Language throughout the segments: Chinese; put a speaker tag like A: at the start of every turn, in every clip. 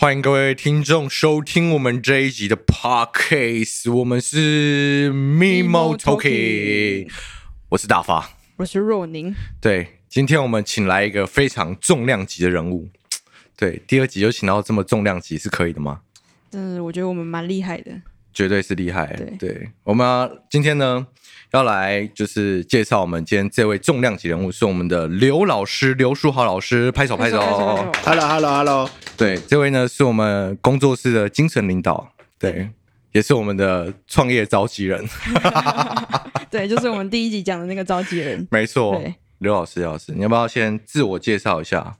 A: 欢迎各位听众收听我们这一集的 Podcast，我们是 Mimo Talking，我是大发，
B: 我是若宁。
A: 对，今天我们请来一个非常重量级的人物。对，第二集就请到这么重量级是可以的吗？
B: 嗯，我觉得我们蛮厉害的，
A: 绝对是厉害。
B: 对，
A: 对，我们要今天呢。要来就是介绍我们今天这位重量级人物，是我们的刘老师，刘书豪老师，拍手拍手。
C: Hello，Hello，Hello。
A: 对，这位呢是我们工作室的精神领导，对，也是我们的创业召集人。
B: 对，就是我们第一集讲的那个召集人。
A: 没错，刘老师，刘老师，你要不要先自我介绍一下？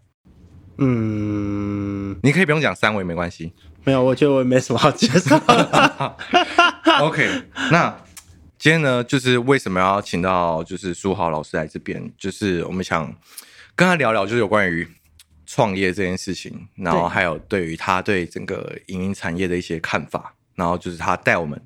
C: 嗯，
A: 你可以不用讲三维，没关系。
C: 没有，我觉得我也没什么好介绍。
A: OK，那。今天呢，就是为什么要请到就是书豪老师来这边，就是我们想跟他聊聊，就是有关于创业这件事情，然后还有对于他对整个影音产业的一些看法，然后就是他带我们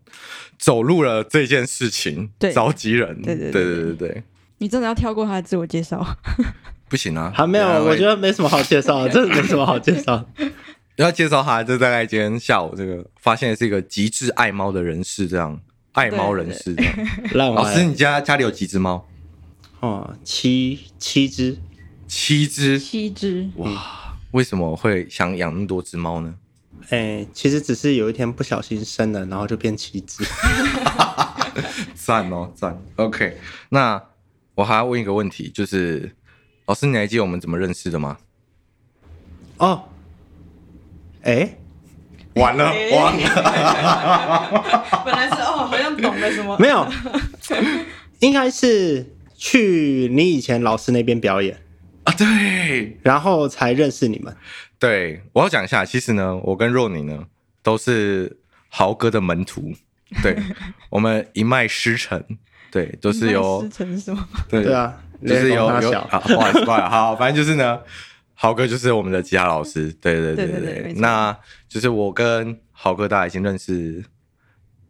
A: 走入了这件事情，
B: 对，
A: 召集人，
B: 对对对对对
A: 对，
B: 你真的要跳过他的自我介绍？
A: 不行啊，
C: 还没有，我觉得没什么好介绍，真的没什么好介绍。
A: 要介绍他，就大概今天下午这个发现是一个极致爱猫的人士，这样。爱猫人士，老师，你家家里有几只猫？
C: 哦，七七只，
A: 七只，
B: 七只。
A: 哇，为什么会想养那么多只猫呢？
C: 哎、欸，其实只是有一天不小心生了，然后就变七只。
A: 赞哦，赞。OK，那我还要问一个问题，就是老师，你还记得我们怎么认识的吗？
C: 哦，哎、欸。
A: 完了，完了。
B: 本来是哦，好像懂了什么。
C: 没有，应该是去你以前老师那边表演
A: 啊，对，
C: 然后才认识你们。
A: 对，我要讲一下，其实呢，我跟若宁呢都是豪哥的门徒，对，我们一脉师承，对，都是由
B: 师承什么？
A: 对
C: 对啊，
A: 就是有有啊，不好意思，不好意思，好，反正就是呢。豪哥就是我们的吉他老师，对对对对对，那就是我跟豪哥大家已经认识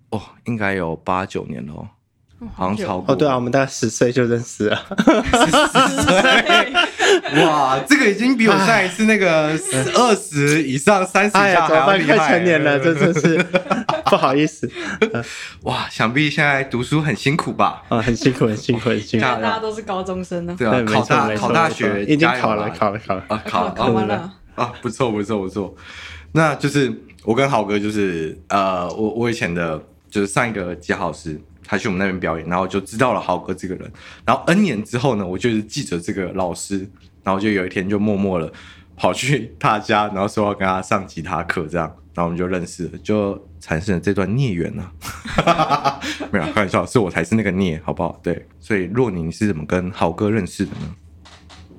A: 哦，应该有八九年了，
B: 哦、
A: 好像超过。
C: 哦，对啊，我们大概十岁就认识了，
A: 十岁，哇，这个已经比我上一次那个二十以上三十加还要厉害，
C: 快成年了，这真是 不好意思，
A: 哇，想必现在读书很辛苦吧？
C: 啊，很辛苦，很辛苦，很辛苦，
B: 大家都是高中生呢，
A: 对啊，考大考大学
C: 已经考了，考了，考了。
A: 啊，考
B: 考完了。
A: 啊，不错不错不错，那就是我跟豪哥就是呃，我我以前的就是上一个吉他老师。他去我们那边表演，然后就知道了豪哥这个人。然后 N 年之后呢，我就是记着这个老师，然后就有一天就默默的跑去他家，然后说要跟他上吉他课，这样，然后我们就认识了，就产生了这段孽缘呢。没有开玩笑，是我才是那个孽，好不好？对，所以若宁是怎么跟豪哥认识的呢？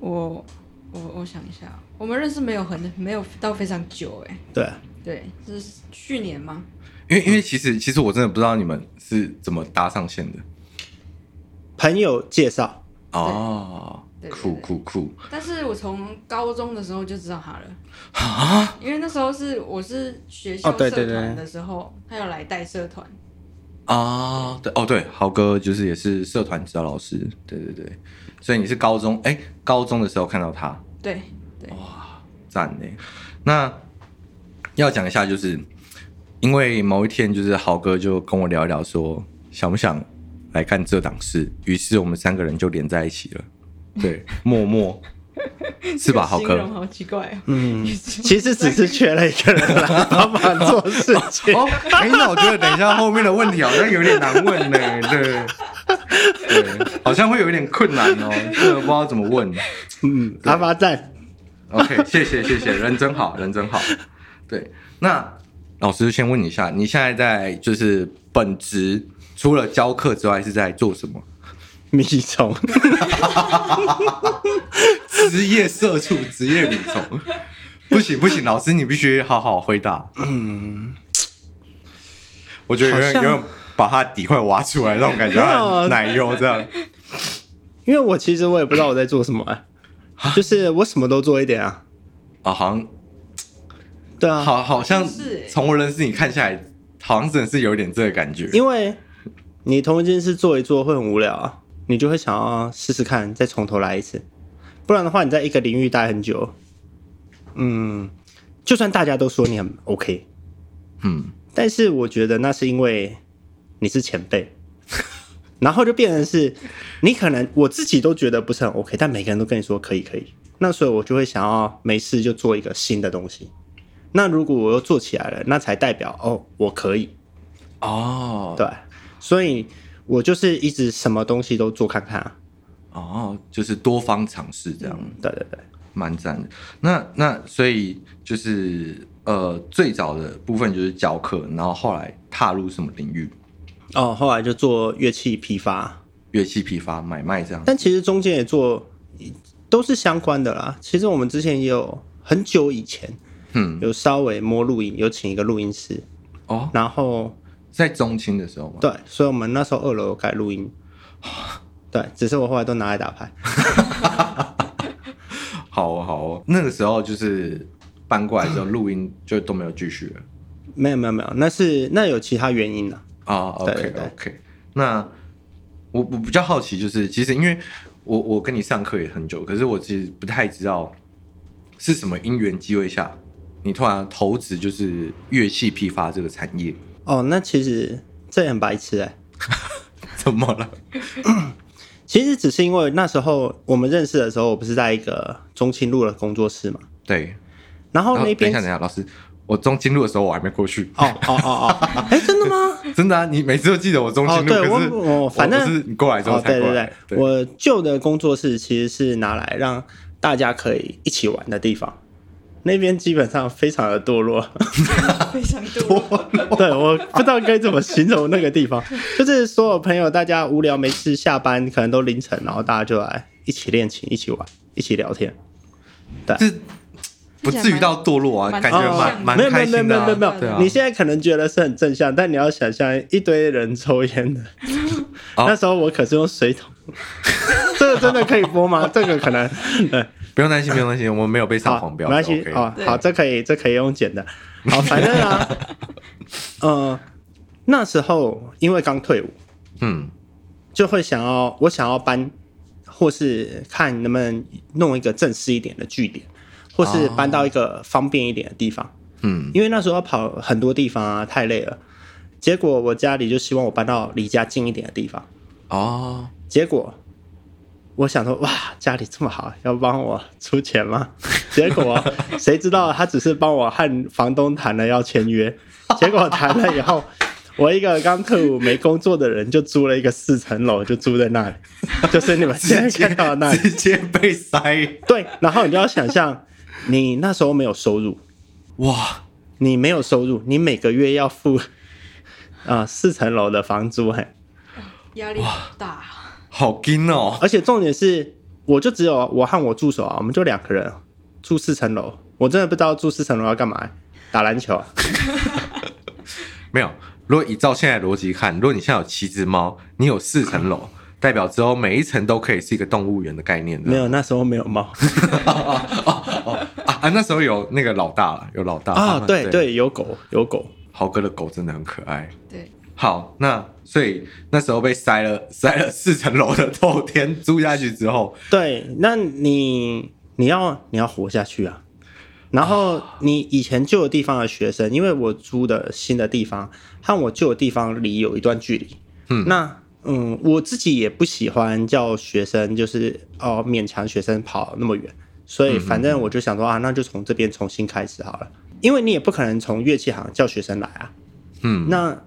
B: 我我我想一下，我们认识没有很没有到非常久，哎，
C: 对
B: 对，是去年吗？
A: 因为因为其实其实我真的不知道你们是怎么搭上线的，
C: 朋友介绍
A: 哦，酷酷酷！
B: 但是我从高中的时候就知道他了
A: 啊，
B: 因为那时候是我是学校社团的时候，他要来带社团
A: 啊，对哦对，豪哥就是也是社团指导老师，对对对，所以你是高中哎，高中的时候看到他，
B: 对对，
A: 哇，赞呢！那要讲一下就是。因为某一天，就是豪哥就跟我聊一聊，说想不想来干这档事，于是我们三个人就连在一起了。对，默默是吧？豪哥，
B: 好奇怪哦。
C: 嗯，其实只是缺了一个人来 帮忙做事情。
A: 哦，哎，那我觉得等一下后面的问题好像有点难问呢。对，对，好像会有一点困难哦，这个不知道怎么问。
C: 嗯，阿发赞。
A: OK，谢谢谢谢，人真好人真好。对，那。老师先问你一下，你现在在就是本职除了教课之外是在做什么？
C: 米虫，
A: 职业社畜，职业米虫，不行不行，老师你必须好好回答。嗯，我觉得有点有点把他底块挖出来那种感觉，奶油这样。
C: 因为我其实我也不知道我在做什么、欸，就是我什么都做一点啊。
A: 啊，好像。
C: 对啊，
A: 好，好像从我认识你看下来，好像真的是有点这个感觉。
C: 因为你同一件事做一做会很无聊啊，你就会想要试试看，再从头来一次。不然的话，你在一个领域待很久，嗯，就算大家都说你很 OK，
A: 嗯，
C: 但是我觉得那是因为你是前辈，然后就变成是你可能我自己都觉得不是很 OK，但每个人都跟你说可以可以，那所以我就会想要没事就做一个新的东西。那如果我又做起来了，那才代表哦我可以。
A: 哦，
C: 对，所以我就是一直什么东西都做看看啊。
A: 哦，就是多方尝试这样，
C: 嗯，对对对，
A: 蛮赞的。那那所以就是呃，最早的部分就是教课，然后后来踏入什么领域？
C: 哦，后来就做乐器批发、
A: 乐器批发、买卖这样。
C: 但其实中间也做都是相关的啦。其实我们之前也有很久以前，
A: 嗯，
C: 有稍微摸录音，有请一个录音师
A: 哦，
C: 然后
A: 在中青的时候嘛，
C: 对，所以我们那时候二楼有开录音。对，只是我后来都拿来打牌。
A: 好哦，好哦，那个时候就是搬过来之后，录音就都没有继续了。
C: 没有没有没有，那是那有其他原因的
A: 啊。OK
C: 对对对
A: OK，那我我比较好奇，就是其实因为我我跟你上课也很久，可是我其实不太知道是什么因缘机会下，你突然投资就是乐器批发这个产业。
C: 哦，那其实这也很白痴哎。
A: 怎么了？
C: 其实只是因为那时候我们认识的时候，我不是在一个中清路的工作室嘛。
A: 对。
C: 然后那边
A: 等一下，等一下，老师，我中清路的时候我还没过去。
C: 哦哦哦哦，哎，真的吗？
A: 真的啊！你每次都记得我中清路，
C: 哦、对
A: 可是
C: 我我反正
A: 你过来之后才过来。
C: 哦、对对对，对我旧的工作室其实是拿来让大家可以一起玩的地方。那边基本上非常的堕落，
B: 非常堕落。
C: 对，我不知道该怎么形容那个地方，就是所有朋友大家无聊没事下班可能都凌晨，然后大家就来一起练琴、一起玩、一起聊天。对，
A: 这不至于到堕落啊，感觉蛮蛮开心的。
C: 没有没有没有没有没有，
A: 啊、
C: 你现在可能觉得是很正向，但你要想象一堆人抽烟的，那时候我可是用水桶，这个真的可以播吗？这个可能对。
A: 不用担心，不用担心，我们没有被上黄标，
C: 没关系。
A: OK、
C: 哦，好，这可以，这可以用剪的。好，反正啊，呃，那时候因为刚退伍，
A: 嗯，
C: 就会想要我想要搬，或是看能不能弄一个正式一点的据点，或是搬到一个方便一点的地方。
A: 嗯，
C: 因为那时候要跑很多地方啊，太累了。结果我家里就希望我搬到离家近一点的地方。
A: 哦，
C: 结果。我想说，哇，家里这么好，要帮我出钱吗？结果谁知道他只是帮我和房东谈了要签约，结果谈了以后，我一个刚退伍没工作的人就租了一个四层楼，就住在那里，就是你们现在看到的那里，
A: 直接被塞。
C: 对，然后你就要想象，你那时候没有收入，
A: 哇，
C: 你没有收入，你每个月要付啊、呃、四层楼的房租，嘿，
B: 压力好大。
A: 好惊哦！
C: 而且重点是，我就只有我和我助手啊，我们就两个人住四层楼。我真的不知道住四层楼要干嘛，打篮球啊？
A: 没有。如果依照现在逻辑看，如果你现在有七只猫，你有四层楼，代表之后每一层都可以是一个动物园的概念。
C: 没有，那时候没有猫。
A: 哦哦啊！那时候有那个老大了，有老大
C: 啊，对对，对，有狗有狗。
A: 豪哥的狗真的很可爱。
B: 对。
A: 好，那所以那时候被塞了塞了四层楼的透天租下去之后，
C: 对，那你你要你要活下去啊。然后你以前旧的地方的学生，因为我租的新的地方和我旧的地方离有一段距离，
A: 嗯，
C: 那嗯，我自己也不喜欢叫学生就是哦勉强学生跑那么远，所以反正我就想说啊，那就从这边重新开始好了，因为你也不可能从乐器行叫学生来啊，
A: 嗯，
C: 那。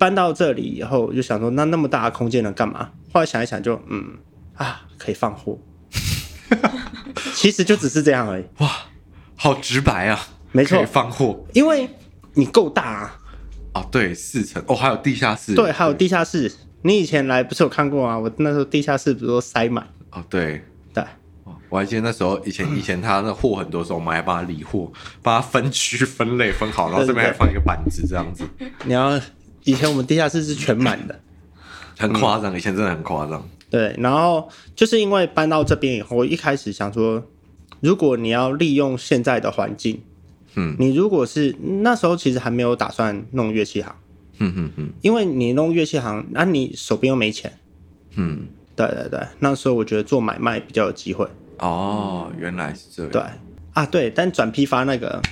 C: 搬到这里以后，我就想说，那那么大的空间能干嘛？后来想一想就，就嗯啊，可以放货。其实就只是这样而已。
A: 哇，好直白啊！
C: 没错，
A: 放货，
C: 因为你够大啊。
A: 哦，对，四层哦，还有地下室。
C: 对，还有地下室。你以前来不是有看过啊？我那时候地下室不是都塞满？
A: 哦，对
C: 对。
A: 我还记得那时候，以前以前他那货很多时候，我们还帮他理货，帮他分区分类分好，然后这边还放一个板子这样子。
C: 你要。以前我们地下室是全满的，
A: 很夸张。以前真的很夸张。
C: 对，然后就是因为搬到这边以后，我一开始想说，如果你要利用现在的环境，
A: 嗯，
C: 你如果是那时候其实还没有打算弄乐器行，
A: 嗯嗯嗯，
C: 因为你弄乐器行，那你手边又没钱，
A: 嗯，
C: 对对对，那时候我觉得做买卖比较有机会。
A: 哦，原来是这样。
C: 对啊，对，但转批发那个，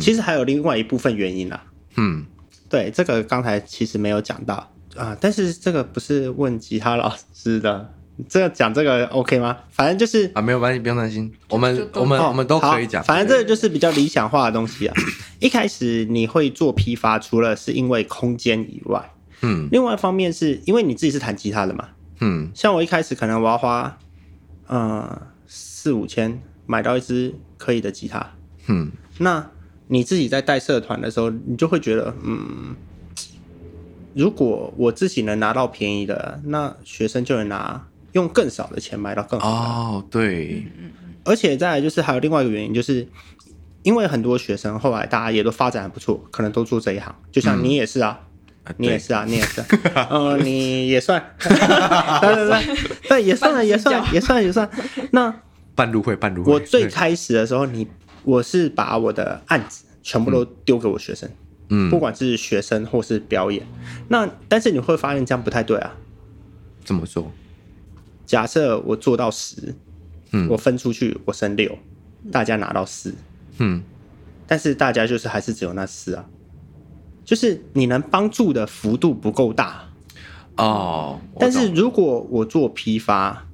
C: 其实还有另外一部分原因啦。
A: 嗯，
C: 对，这个刚才其实没有讲到啊，但是这个不是问吉他老师的，这个讲这个 OK 吗？反正就是
A: 啊，没有关系，不用担心，我们我们、
C: 哦、
A: 我们都可以讲。
C: 反正这个就是比较理想化的东西啊。一开始你会做批发，除了是因为空间以外，
A: 嗯，
C: 另外一方面是因为你自己是弹吉他的嘛，
A: 嗯，
C: 像我一开始可能我要花，呃，四五千买到一支可以的吉他，
A: 嗯，
C: 那你自己在带社团的时候，你就会觉得，嗯，如果我自己能拿到便宜的，那学生就能拿用更少的钱买到更好的。
A: 哦，对，
C: 而且再来就是还有另外一个原因，就是因为很多学生后来大家也都发展还不错，可能都做这一行，就像你也是啊。
A: 啊
C: 你也是啊，你也是、啊，呃，你也算，对对对，对，也算了，也算，也算，也算。那
A: 半路会，半路会。
C: 我最开始的时候，你我是把我的案子全部都丢给我学生，
A: 嗯，
C: 不管是学生或是表演。那但是你会发现这样不太对啊。
A: 怎么说？
C: 假设我做到十，
A: 嗯，
C: 我分出去，我剩六，大家拿到四，
A: 嗯，
C: 但是大家就是还是只有那四啊。就是你能帮助的幅度不够大
A: 哦，
C: 但是如果我做批发，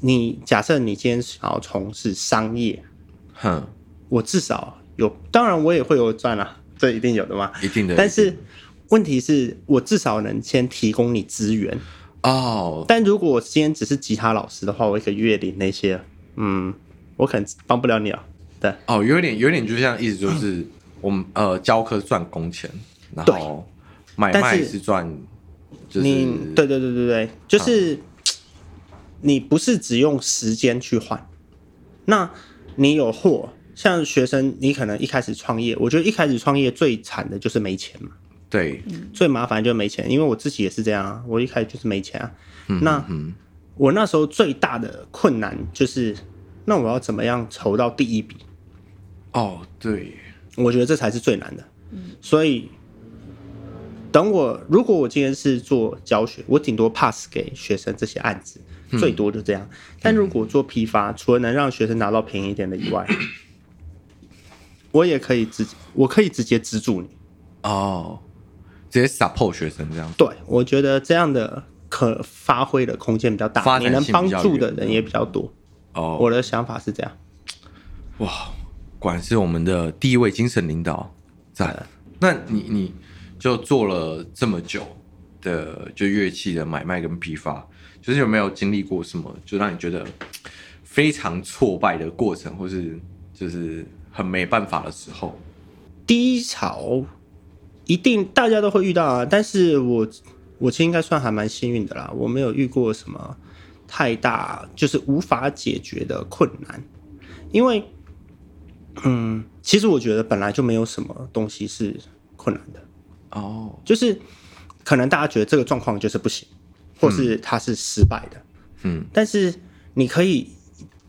C: 你假设你今天想要从事商业，
A: 哼，
C: 我至少有，当然我也会有赚啊，这一定有的嘛，
A: 一定的。
C: 但是问题是我至少能先提供你资源
A: 哦。
C: 但如果我今天只是吉他老师的话，我一个月领那些，嗯，我可能帮不了你了。对，
A: 哦，有点有点就像意思就是。我们呃教课赚工钱，然后买卖是赚，就是
C: 你对对对对对，就是、嗯、你不是只用时间去换，那你有货，像学生，你可能一开始创业，我觉得一开始创业最惨的就是没钱嘛，
A: 对，
C: 最麻烦就是没钱，因为我自己也是这样啊，我一开始就是没钱啊，
A: 嗯、
C: 那我那时候最大的困难就是，那我要怎么样筹到第一笔？
A: 哦，对。
C: 我觉得这才是最难的，所以等我如果我今天是做教学，我顶多 pass 给学生这些案子，最多就这样。但如果做批发，除了能让学生拿到便宜一点的以外，我也可以直，我可以直接资助你
A: 哦，直接 support 学生这样。
C: 对，我觉得这样的可发挥的空间比较大，你能帮助的人也比较多。
A: 哦，
C: 我的想法是这样。
A: 哇。果然是我们的第一位精神领导，在了。那你你就做了这么久的就乐器的买卖跟批发，就是有没有经历过什么就让你觉得非常挫败的过程，或是就是很没办法的时候？
C: 低潮一定大家都会遇到啊，但是我我其实应该算还蛮幸运的啦，我没有遇过什么太大就是无法解决的困难，因为。嗯，其实我觉得本来就没有什么东西是困难的
A: 哦，
C: 就是可能大家觉得这个状况就是不行，或是它是失败的，
A: 嗯，
C: 但是你可以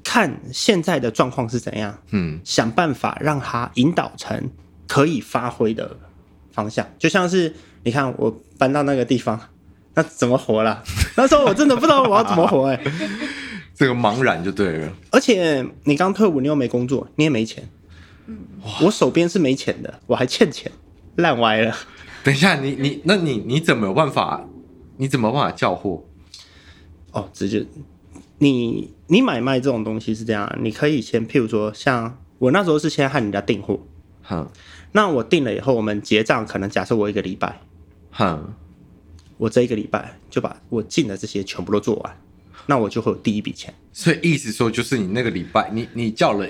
C: 看现在的状况是怎样，
A: 嗯，
C: 想办法让它引导成可以发挥的方向，就像是你看我搬到那个地方，那怎么活了？那时候我真的不知道我要怎么活哎、欸，
A: 这个茫然就对了。
C: 而且你刚退伍，你又没工作，你也没钱。我手边是没钱的，我还欠钱，烂歪了。
A: 等一下，你你那你你怎么有办法？你怎么办法叫货？
C: 哦，直接你你买卖这种东西是这样，你可以先譬如说，像我那时候是先和人家订货，
A: 哼，
C: 那我订了以后，我们结账，可能假设我一个礼拜，
A: 哼，
C: 我这一个礼拜就把我进的这些全部都做完，那我就会有第一笔钱。
A: 所以意思说，就是你那个礼拜，你你叫了。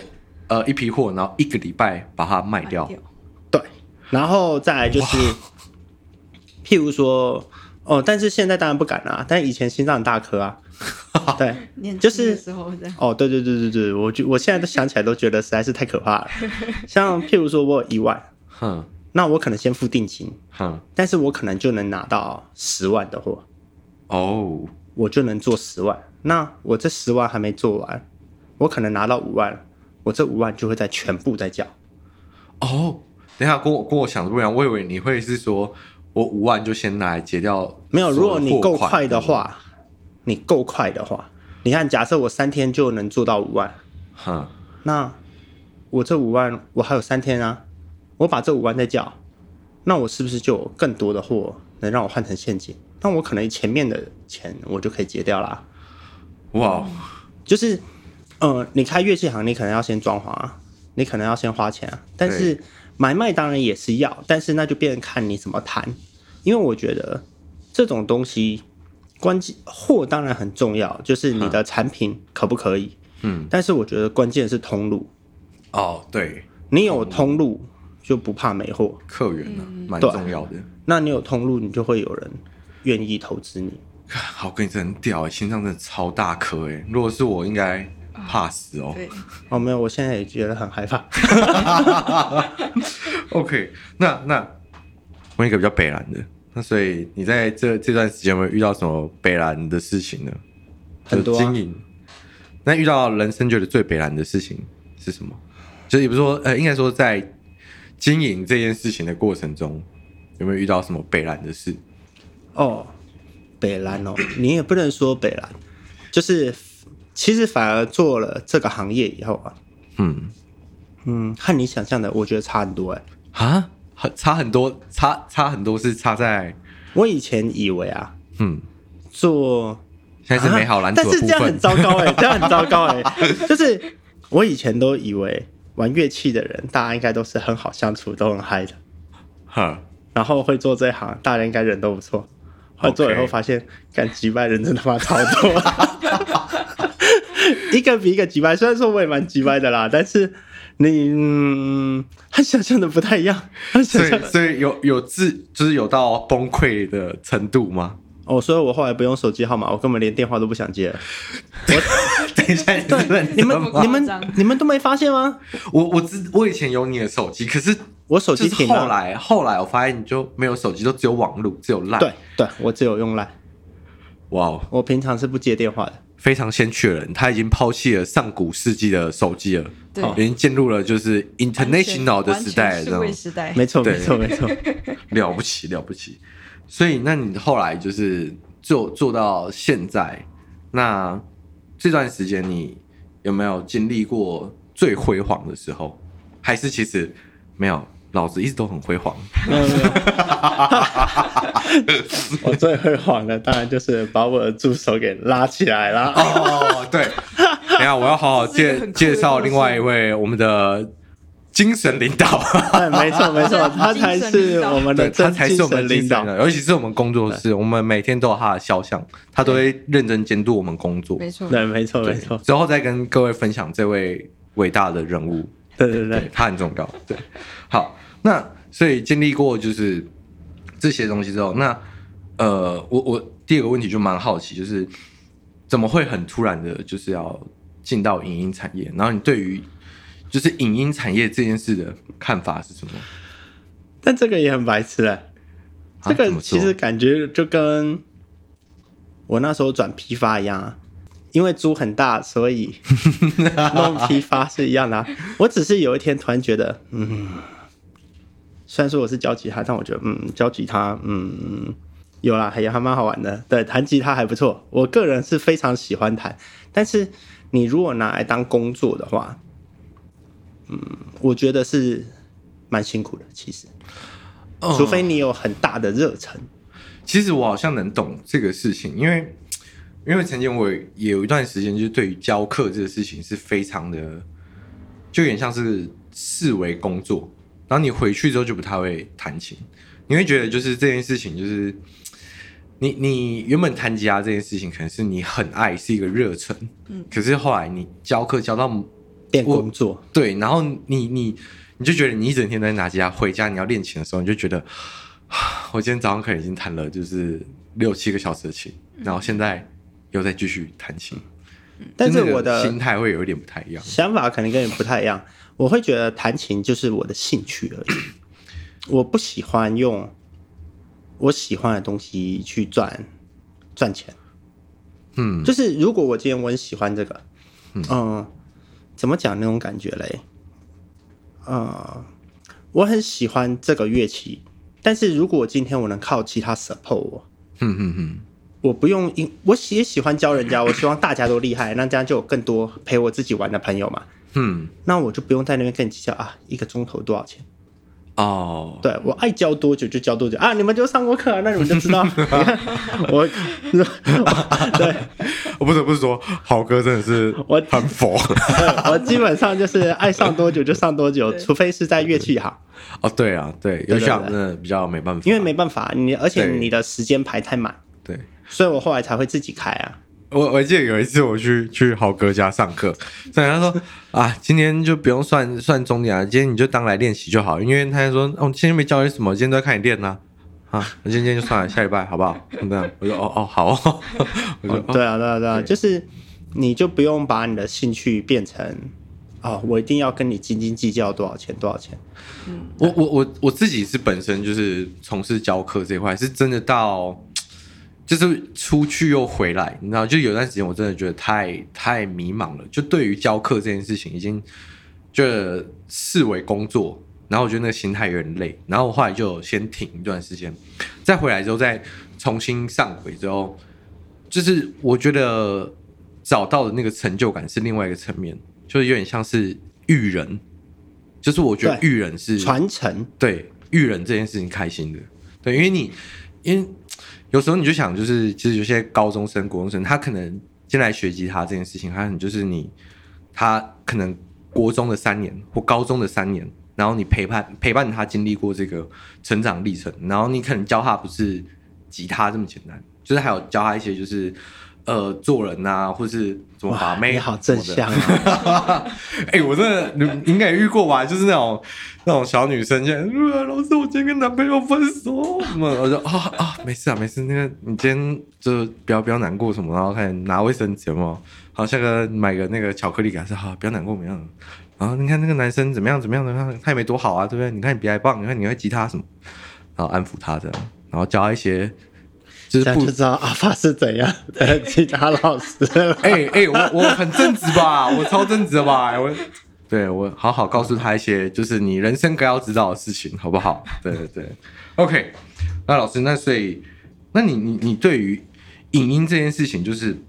A: 呃，一批货，然后一个礼拜把它卖掉，
C: 对，然后再来就是，譬如说，哦，但是现在当然不敢了，但以前心脏很大颗啊，对，就是哦，对对对对对，我就我现在都想起来都觉得实在是太可怕了。像譬如说我有一万，
A: 哼，
C: 那我可能先付定金，
A: 哼，
C: 但是我可能就能拿到十万的货，
A: 哦，
C: 我就能做十万，那我这十万还没做完，我可能拿到五万。我这五万就会再全部再交。
A: 哦，等一下，跟我跟我想的不一样，我以为你会是说我五万就先拿来结掉。
C: 没有，如果你够快的话，你够快的话，你看，假设我三天就能做到五万，
A: 哈，
C: 那我这五万我还有三天啊，我把这五万再缴，那我是不是就有更多的货能让我换成现金？那我可能前面的钱我就可以结掉啦。
A: 哇，
C: 就是，呃，你开乐器行，你可能要先装潢啊，你可能要先花钱啊。但是买卖当然也是要，但是那就变成看你怎么谈。因为我觉得这种东西，关键货当然很重要，就是你的产品可不可以？嗯。但是我觉得关键是通路。
A: 哦，对，
C: 你有通路就不怕没货，
A: 客源呢，蛮重要的。
C: 那你有通路，你就会有人愿意投资你。
A: 好，跟你真的很屌哎，心脏真的超大颗哎！如果是我，应该怕死哦。
B: 对，
C: 哦，没有，我现在也觉得很害怕。
A: OK，那那问一个比较北蓝的，那所以你在这这段时间有没有遇到什么北蓝的事情呢？
C: 很多、啊、
A: 经营，那遇到人生觉得最北蓝的事情是什么？就是也不是说，呃，应该说在经营这件事情的过程中，有没有遇到什么北蓝的事？
C: 哦。北蓝哦，你也不能说北蓝，就是其实反而做了这个行业以后啊，嗯。嗯，和你想象的我觉得差很多哎，
A: 啊，很差很多，差差很多是差在，
C: 我以前以为啊，
A: 嗯，
C: 做
A: 现在是美好蓝图，
C: 但是这样很糟糕哎，这样很糟糕 哎，就是我以前都以为玩乐器的人大家应该都是很好相处，都很嗨的，
A: 哈，
C: 然后会做这一行，大家应该人都不错。后做以后发现，干击败人真他妈超多，一个比一个击败。虽然说我也蛮击败的啦，但是你嗯，和想象的不太一样。
A: 所以所以有有自就是有到崩溃的程度吗？
C: 哦，所以我后来不用手机号码，我根本连电话都不想接了。我
A: 等一下，
C: 你们你们你们都没发现吗？
A: 我我知我以前有你的手机，可是。
C: 我手机停了。
A: 后来，后来我发现你就没有手机，都只有网络，只有 LINE。
C: 对，对我只有用 LINE。
A: 哇哦！
C: 我平常是不接电话的。
A: 非常先驱的人，他已经抛弃了上古世纪的手机了，对，已经进入了就是 international 的时代，这样。
B: 时代。
C: 没错，没错，没错。
A: 了不起，了不起。所以，那你后来就是做做到现在，那这段时间你有没有经历过最辉煌的时候？还是其实没有？老子一直都很辉煌。
C: 我最辉煌的当然就是把我的助手给拉起来了。
A: 哦，对，等下我要好好介介绍另外一位我们的精神领导。
C: 对，没错没错，他才是我们的，
A: 他才是我们领导，尤其是我们工作室，我们每天都有他的肖像，他都会认真监督我们工作。
B: 没错，
C: 对，没错没错。
A: 之后再跟各位分享这位伟大的人物。
C: 对对对，
A: 它很重要。对，好。那所以经历过就是这些东西之后，那呃，我我第二个问题就蛮好奇，就是怎么会很突然的，就是要进到影音产业？然后你对于就是影音产业这件事的看法是什么？
C: 但这个也很白痴哎，这个其实感觉就跟我那时候转批发一样啊，因为猪很大，所以 弄批发是一样的啊。我只是有一天突然觉得，嗯。虽然说我是教吉他，但我觉得，嗯，教吉他，嗯，有啦，也还蛮好玩的。对，弹吉他还不错，我个人是非常喜欢弹。但是你如果拿来当工作的话，嗯，我觉得是蛮辛苦的。其实，除非你有很大的热忱。
A: 其实我好像能懂这个事情，因为因为曾经我也有一段时间，就是对于教课这个事情是非常的，就有点像是视为工作。然后你回去之后就不太会弹琴，你会觉得就是这件事情就是你你原本弹吉他这件事情可能是你很爱是一个热忱，嗯，可是后来你教课教到
C: 变工作，
A: 对，然后你你你就觉得你一整天在拿吉他，回家你要练琴的时候你就觉得，我今天早上可能已经弹了就是六七个小时的琴，然后现在又再继续弹琴，
C: 但是我的
A: 心态会有一点不太一样，
C: 想法可能跟你不太一样。我会觉得弹琴就是我的兴趣而已，我不喜欢用我喜欢的东西去赚赚钱。嗯，就是如果我今天我很喜欢这个，嗯，呃、怎么讲那种感觉嘞？呃，我很喜欢这个乐器，但是如果今天我能靠其他 support 我，嗯嗯嗯，我不用，我也喜欢教人家，我希望大家都厉害，那这样就有更多陪我自己玩的朋友嘛。
A: 嗯，
C: 那我就不用在那边跟你计较啊，一个钟头多少钱。
A: 哦，
C: 对，我爱教多久就教多久啊！你们就上过课，啊，那你们就知道。你看我，对，
A: 我 不得不说，豪哥真的是
C: 我
A: 很佛。
C: 我基本上就是爱上多久就上多久，除非是在乐器行。
A: 哦，对啊，对，乐器行真的比较没办法，
C: 因为没办法，你而且你的时间排太满，
A: 对，
C: 所以我后来才会自己开啊。
A: 我我记得有一次我去去豪哥家上课，所以他说 啊，今天就不用算算钟点啊，今天你就当来练习就好，因为他就说哦，今天没教你什么，今天都在看你练呢，啊，啊，今天今天就算了，下礼拜好不好？这样，我说哦哦好哦，我说
C: 对啊对啊对啊，就是你就不用把你的兴趣变成哦，我一定要跟你斤斤计较多少钱多少钱。
A: 嗯，我我我我自己是本身就是从事教课这一块，是真的到。就是出去又回来，你知道，就有段时间我真的觉得太太迷茫了。就对于教课这件事情，已经就视为工作，然后我觉得那个心态有点累。然后我后来就先停一段时间，再回来之后再重新上轨之后，就是我觉得找到的那个成就感是另外一个层面，就是有点像是育人，就是我觉得育人是
C: 传承，
A: 对育人这件事情开心的，对，因为你因为。有时候你就想，就是其实有些高中生、国中生，他可能进来学吉他这件事情，他很就是你，他可能国中的三年或高中的三年，然后你陪伴陪伴他经历过这个成长历程，然后你可能教他不是吉他这么简单，就是还有教他一些就是。呃，做人啊，或是怎么把妹，
C: 你好正向啊！
A: 哎、欸，我真的，你应该也遇过吧？就是那种那种小女生，就、呃、老师，我今天跟男朋友分手，什么？我说啊啊，没事啊，没事。那个，你今天就不要不要难过什么，然后开始拿卫生纸嘛，好下个买个那个巧克力给他，说好，不要难过，怎么样？然后你看那个男生怎么样怎么样的，他也没多好啊，对不对？你看你比他棒，你看你会吉他什么，然后安抚他这样，然后教他一些。就是不
C: 知道阿发是怎样的 其他老师。
A: 哎哎、欸欸，我我很正直吧，我超正直的吧？我对我好好告诉他一些，就是你人生该要知道的事情，好不好？对对对，OK。那老师，那所以，那你你你对于影音这件事情，就是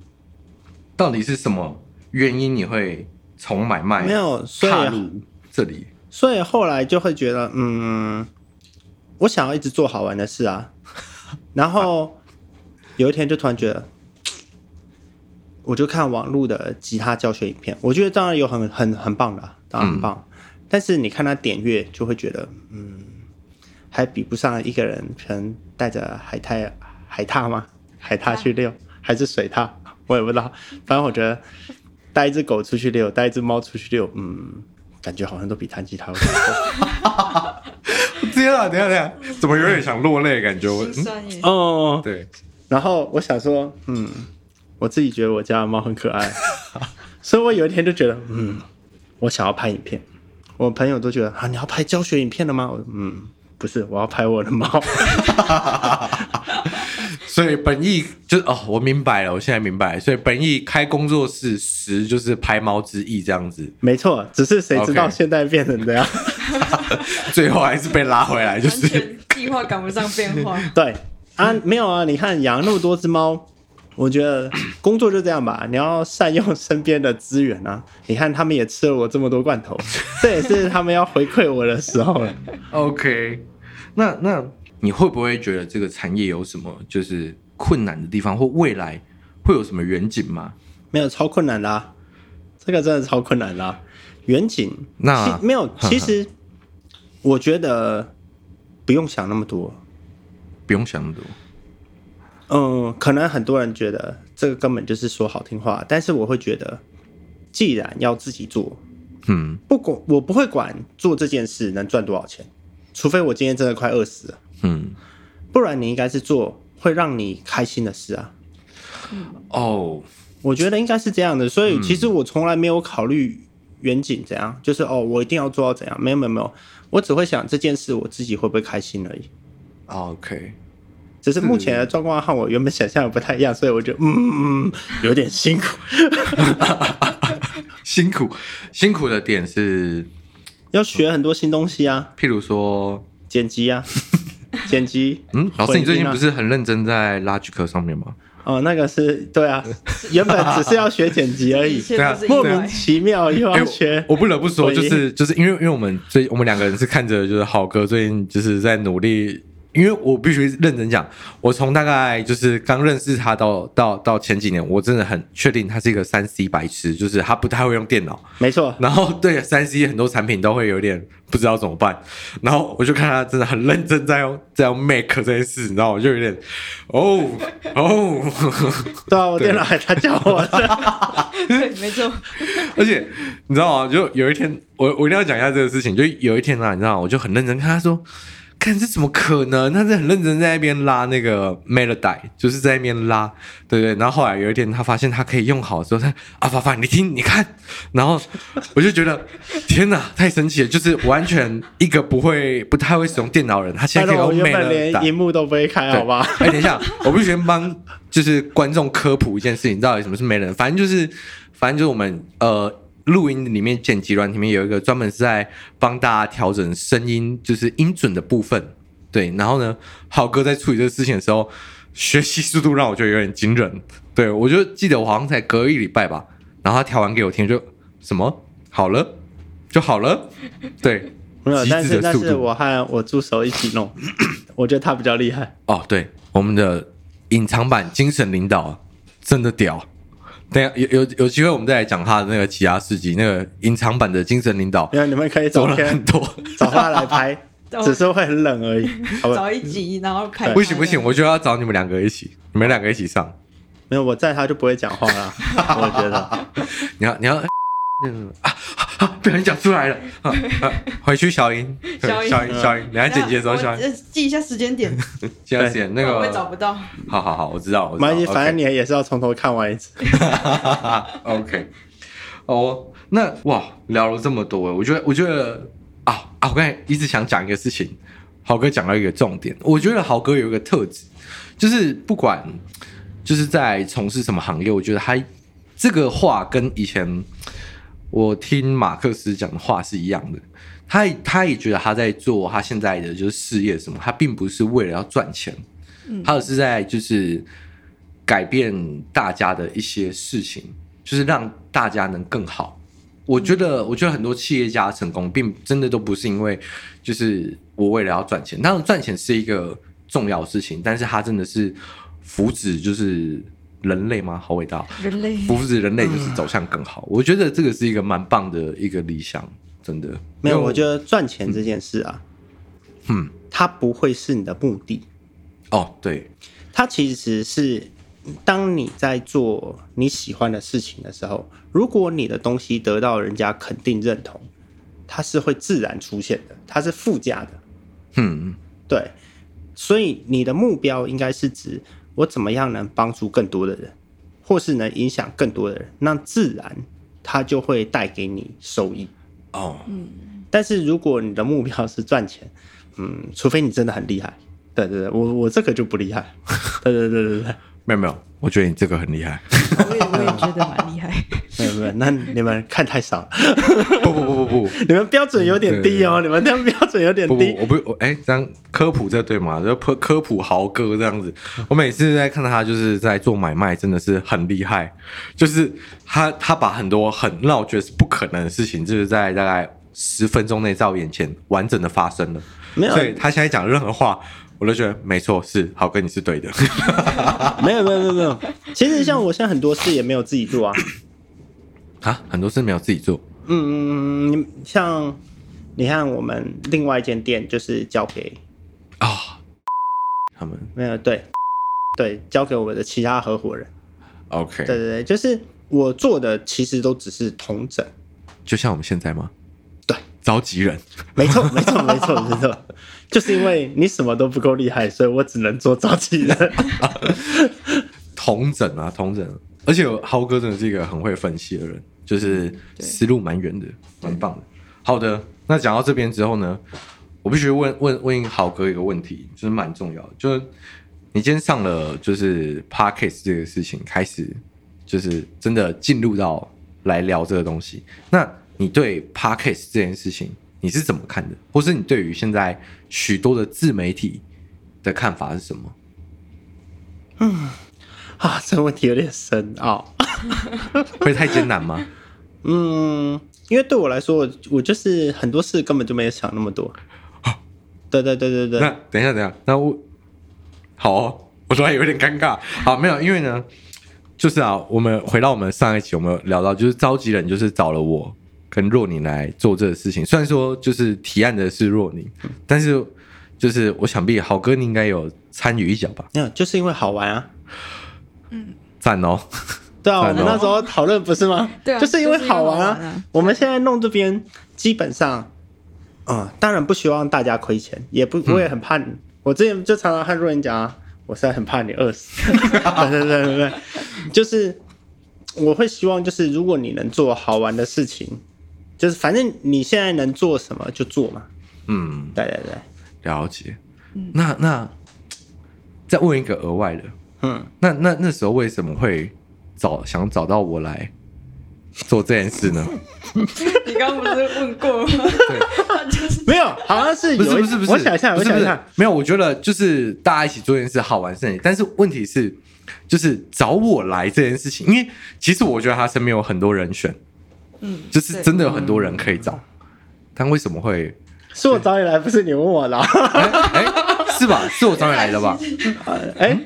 A: 到底是什么原因你会从买卖
C: 没有
A: 踏入这里？
C: 所以后来就会觉得，嗯，我想要一直做好玩的事啊，然后。有一天就突然觉得，我就看网络的吉他教学影片，我觉得当然有很很很棒的，当然很棒。嗯、但是你看他点阅，就会觉得，嗯，还比不上一个人可能带着海苔海獭吗？海獭去遛，还是水獭？我也不知道。反正我觉得带一只狗出去遛，带一只猫出去遛，嗯，感觉好像都比弹吉他好。
A: 天啊！等下等下，怎么有点想落泪的感觉？我
C: 哦，
A: 对。
C: 然后我想说，嗯，我自己觉得我家的猫很可爱，所以我有一天就觉得，嗯，我想要拍影片。我朋友都觉得啊，你要拍教学影片了吗？我嗯，不是，我要拍我的猫。
A: 所以本意就哦，我明白了，我现在明白了。所以本意开工作室实就是拍猫之意这样子。
C: 没错，只是谁知道现在变成这
A: 样. 最后还是被拉回来，就是
B: 计划赶不上变化。
C: 对。啊，没有啊！你看养那么多只猫，我觉得工作就这样吧。你要善用身边的资源啊！你看他们也吃了我这么多罐头，这也是他们要回馈我的时候了。
A: OK，那那你会不会觉得这个产业有什么就是困难的地方，或未来会有什么远景吗？
C: 没有，超困难的啊！这个真的超困难的啊。远景
A: 那
C: 没有，其实我觉得不用想那么多。
A: 不用想那么多。
C: 嗯，可能很多人觉得这个根本就是说好听话，但是我会觉得，既然要自己做，
A: 嗯，
C: 不管我不会管做这件事能赚多少钱，除非我今天真的快饿死了，
A: 嗯，
C: 不然你应该是做会让你开心的事啊。
A: 哦，
C: 我觉得应该是这样的，所以其实我从来没有考虑远景怎样，就是哦，我一定要做到怎样，没有没有没有，我只会想这件事我自己会不会开心而已。
A: OK，
C: 只是目前的状况和我原本想象的不太一样，所以我觉得嗯嗯有点辛苦，
A: 辛苦辛苦的点是
C: 要学很多新东西啊，
A: 譬如说
C: 剪辑啊，剪辑。
A: 嗯，老师，你最近不是很认真在 Logic 上面吗？
C: 哦，那个是对啊，原本只是要学剪辑而已，
B: 一切都是
C: 莫名其妙又要学。
A: 欸我，我不得不
C: 说，
A: 就是就是因为因为我们最我们两个人是看着就是好哥最近就是在努力。因为我必须认真讲，我从大概就是刚认识他到到到前几年，我真的很确定他是一个三 C 白痴，就是他不太会用电脑。
C: 没错，
A: 然后对三 C 很多产品都会有点不知道怎么办，然后我就看他真的很认真在用在用 Mac 这件事，你知道，我就有点哦哦，
C: 对啊，我电脑还他教我的，
B: 对，没错。
A: 而且你知道吗？就有一天，我我一定要讲一下这个事情。就有一天啊，你知道吗，我就很认真看他说。看这怎么可能？他是很认真在那边拉那个 melody，就是在那边拉，对对。然后后来有一天，他发现他可以用好之后，他啊，发发，你听，你看。然后我就觉得，天哪，太神奇了！就是完全一个不会、不太会使用电脑人，他现在可以用 melody。
C: 连荧幕都不会开，好吧？
A: 哎，等一下，我必须先帮就是观众科普一件事情，到底什么是 melody？反正就是，反正就是我们呃。录音里面剪辑软体里面有一个专门是在帮大家调整声音，就是音准的部分。对，然后呢，浩哥在处理这个事情的时候，学习速度让我觉得有点惊人。对，我就记得我好像才隔一礼拜吧，然后他调完给我听，就什么好了 就好了。对，
C: 没有，但是但是我和我助手一起弄，我觉得他比较厉害。
A: 哦，对，我们的隐藏版精神领导真的屌。等下有有有机会，我们再来讲他的那个其他事迹，那个隐藏版的精神领导。
C: 因为，你们可以找
A: 很多，
C: 找他来拍，只是会很冷而已。
B: 找一集，然后拍。
A: 不行不行，我就要找你们两个一起，你们两个一起上。
C: 没有，我在他就不会讲话了。我觉得，
A: 你 要你要。嗯啊啊！不小心讲出来了啊啊！回去 小英，小英，小英，小英，你来剪辑的时候，小英
B: 记一下时间点，
A: 记一下时间那个
B: 我找不到。
A: 好好好，我知道，我
C: 反正反正你也是要从头看完一次。
A: OK，哦，那哇，聊了这么多，我觉得，我觉得啊啊，我刚才一直想讲一个事情，豪哥讲到一个重点，我觉得豪哥有一个特质，就是不管就是在从事什么行业，我觉得他这个话跟以前。我听马克思讲的话是一样的，他他也觉得他在做他现在的就是事业什么，他并不是为了要赚钱，他只是在就是改变大家的一些事情，就是让大家能更好。我觉得，我觉得很多企业家成功，并真的都不是因为就是我为了要赚钱，当然赚钱是一个重要的事情，但是他真的是福祉就是。人类吗？好伟大！
B: 人类
A: 扶持人类就是走向更好。嗯、我觉得这个是一个蛮棒的一个理想，真的。
C: 没有，我觉得赚钱这件事啊，
A: 嗯，
C: 它不会是你的目的。
A: 哦，对，
C: 它其实是当你在做你喜欢的事情的时候，如果你的东西得到人家肯定认同，它是会自然出现的，它是附加的。
A: 嗯，
C: 对。所以你的目标应该是指。我怎么样能帮助更多的人，或是能影响更多的人，那自然它就会带给你收益。
A: 哦。
B: 嗯，
C: 但是如果你的目标是赚钱，嗯，除非你真的很厉害，对对对，我我这个就不厉害，对对对对对，
A: 没有没有，我觉得你这个很厉害，
B: 我也我也 觉得蛮厉害。
C: 没有没有，那你们看太少了。
A: 不不不不不，
C: 你们标准有点低哦，你们这样标准有点低。
A: 我不我哎，这样科普这对吗？就科科普豪哥这样子，我每次在看到他就是在做买卖，真的是很厉害。就是他他把很多很让我觉得是不可能的事情，就是在大概十分钟内在我眼前完整的发生了。
C: 没有，
A: 所以他现在讲任何话，我都觉得没错，是好哥你是对的。
C: 没有没有没有没有，其实像我现在很多事也没有自己做啊。
A: 啊，很多事没有自己做。
C: 嗯嗯，像你看，我们另外一间店就是交给
A: 啊、哦，他们
C: 没有对对，交给我们的其他合伙人。
A: OK，
C: 对对对，就是我做的其实都只是同整，
A: 就像我们现在
C: 吗？
A: 召集人，
C: 没错没错没错没错，就是因为你什么都不够厉害，所以我只能做召集人。
A: 同整啊，同整，而且豪哥真的是一个很会分析的人。就是思路蛮远的，蛮棒的。好的，那讲到这边之后呢，我必须问问问豪哥一个问题，就是蛮重要的。就是你今天上了就是 p a r k e s t 这个事情，开始就是真的进入到来聊这个东西。那你对 Podcast 这件事情你是怎么看的？或是你对于现在许多的自媒体的看法是什么？
C: 嗯。啊，这个问题有点深奥，
A: 会太艰难吗？
C: 嗯，因为对我来说，我我就是很多事根本就没有想那么多。对对对对对。
A: 那等一下，等一下，那我好哦，我突然有点尴尬。好，没有，因为呢，就是啊，我们回到我们上一期，我们有聊到，就是召集人就是找了我跟若宁来做这个事情。虽然说就是提案的是若宁，但是就是我想必好哥你应该有参与一脚吧？
C: 没有，就是因为好玩啊。
B: 嗯，
A: 赞哦。
C: 对啊，我们那时候讨论不是吗？
B: 对啊，
C: 就是因为好玩啊。
B: 玩啊，
C: 我们现在弄这边基本上。嗯，当然不希望大家亏钱，也不，我也很怕你。嗯、我之前就常常和若人讲啊，我实在很怕你饿死。对对对对对，就是我会希望，就是如果你能做好玩的事情，就是反正你现在能做什么就做嘛。嗯，对对对，
A: 了解。那那再问一个额外的，
C: 嗯，
A: 那那那时候为什么会找想找到我来？做这件事呢？
B: 你刚刚不是问过吗？
A: 对，
C: 没有，好像是
A: 不是不是不是，
C: 我想一下，我想一下，
A: 没有，我觉得就是大家一起做这件事好玩是，但是问题是，就是找我来这件事情，因为其实我觉得他身边有很多人选，
B: 嗯，
A: 就是真的有很多人可以找，但为什么会
C: 是我找你来，不是你问我的？
A: 哎，是吧？是我找你来的吧？
C: 哎，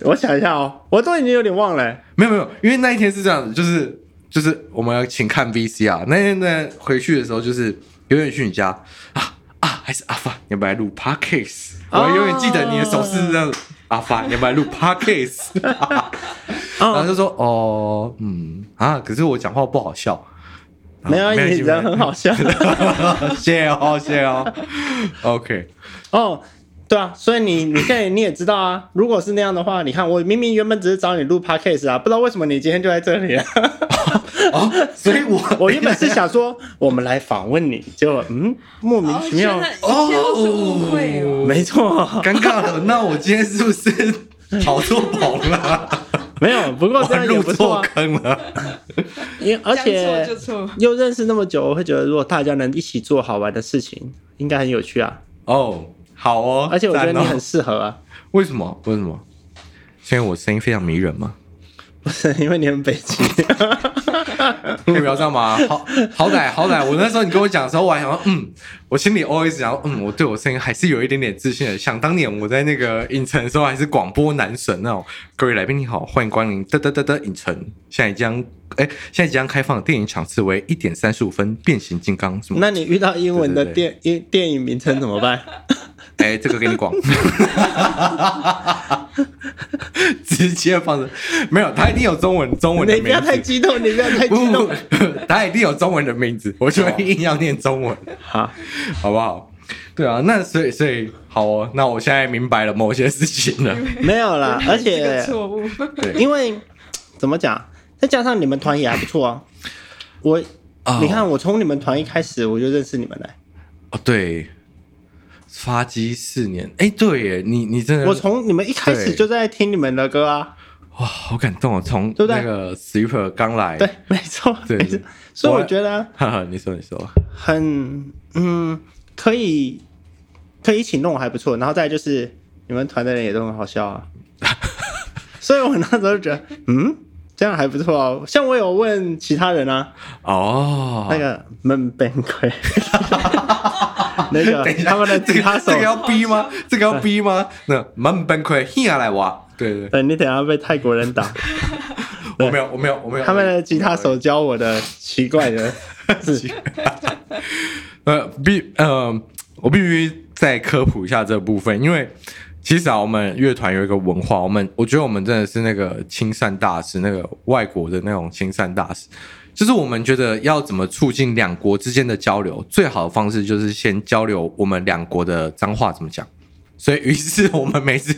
C: 我想一下哦，我都已经有点忘了，
A: 没有没有，因为那一天是这样子，就是。就是我们要请看 VCR，那天呢回去的时候，就是永远去你家啊啊，还是阿发，你要不要来录 Podcast？我永远记得你的手势是这样，阿发，你要不要来录 Podcast？然后就说哦，嗯啊，可是我讲话不好笑，
C: 没有，你人很好笑，
A: 谢哦，谢哦，OK，
C: 哦。对啊，所以你你现在你也知道啊，如果是那样的话，你看我明明原本只是找你录 podcast 啊，不知道为什么你今天就在这里啊？
A: 哦，所以我
C: 我原本是想说我们来访问你，结果嗯莫名其妙
B: 哦，会哦，
C: 没错，
A: 尴尬了。那我今天是不是跑错棚了？
C: 没有，不过这样也不错啊。
A: 坑了，
C: 因而且又认识那么久，我会觉得如果大家能一起做好玩的事情，应该很有趣啊。
A: 哦。好哦，
C: 而且我觉得你很适合啊。
A: 为什么？为什么？是因为我声音非常迷人吗？
C: 不是，因为你很北极。
A: 可以不要这样吗？好好歹好歹，我那时候你跟我讲的时候，我还想说，嗯，我心里 always 想说，嗯，我对我声音还是有一点点自信的。想当年我在那个影城的时候，还是广播男神那种。各位来宾你好，欢迎光临得得得得影城。现在将哎，现在即将开放的电影场次为一点三十五分，变形金刚什么？
C: 那你遇到英文的电电 电影名称怎么办？
A: 哎、欸，这个给你广，直接放着，没有，他一定有中文，中文的名字。
C: 你不要太激动，你不要太激动。
A: 他一定有中文的名字，我就会硬要念中文，
C: 哈，
A: 好不好？对啊，那所以所以好哦，那我现在明白了某些事情了。
C: 没有啦，而且
B: 错误，
C: 对，因为怎么讲？再加上你们团也还不错啊。我，哦、你看，我从你们团一开始我就认识你们了。
A: 哦，对。发迹四年，哎，对耶，你你真的，
C: 我从你们一开始就在听你们的歌啊，
A: 哇，好感动哦，从那个 Sleeper 刚来，
C: 对，没错，对，所以我觉得，
A: 哈哈，你说你说，
C: 很嗯，可以可以一起弄还不错，然后再就是你们团的人也都很好笑啊，所以我那时候就觉得，嗯。这样还不错哦，像我有问其他人啊，
A: 哦，
C: 那个闷崩溃，那个 他们的吉他手，
A: 这个要逼吗？这个要逼吗？那蛮崩溃，下来哇，对对
C: 对，你等下被泰国人打，
A: 我没有，我没有，我没有，
C: 他们的吉他手教我的奇怪的。字，
A: 呃，必呃，我必须再科普一下这部分，因为。其实啊，我们乐团有一个文化，我们我觉得我们真的是那个亲善大使，那个外国的那种亲善大使，就是我们觉得要怎么促进两国之间的交流，最好的方式就是先交流我们两国的脏话怎么讲。所以，于是我们每次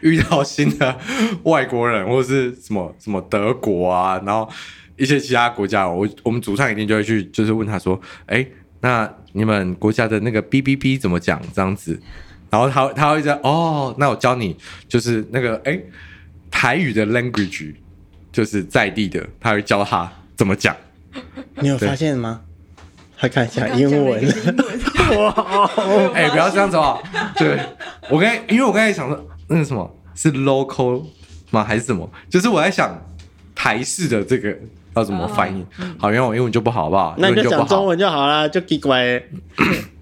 A: 遇到新的外国人或者是什么什么德国啊，然后一些其他国家，我我们主唱一定就会去，就是问他说：“哎，那你们国家的那个 B B B 怎么讲？”这样子。然后他他会在哦，那我教你，就是那个哎，台语的 language，就是在地的，他会教他怎么讲。
C: 你有发现吗？他看一下英文。
B: 哇！
A: 哎、欸，不要这样子哦。对，我刚才因为我刚才想说，那个什么是 local 吗？还是什么？就是我在想台式的这个要怎么翻译？好，因为我英文就不好，好不好？
C: 那你就讲中文就好了，就奇怪。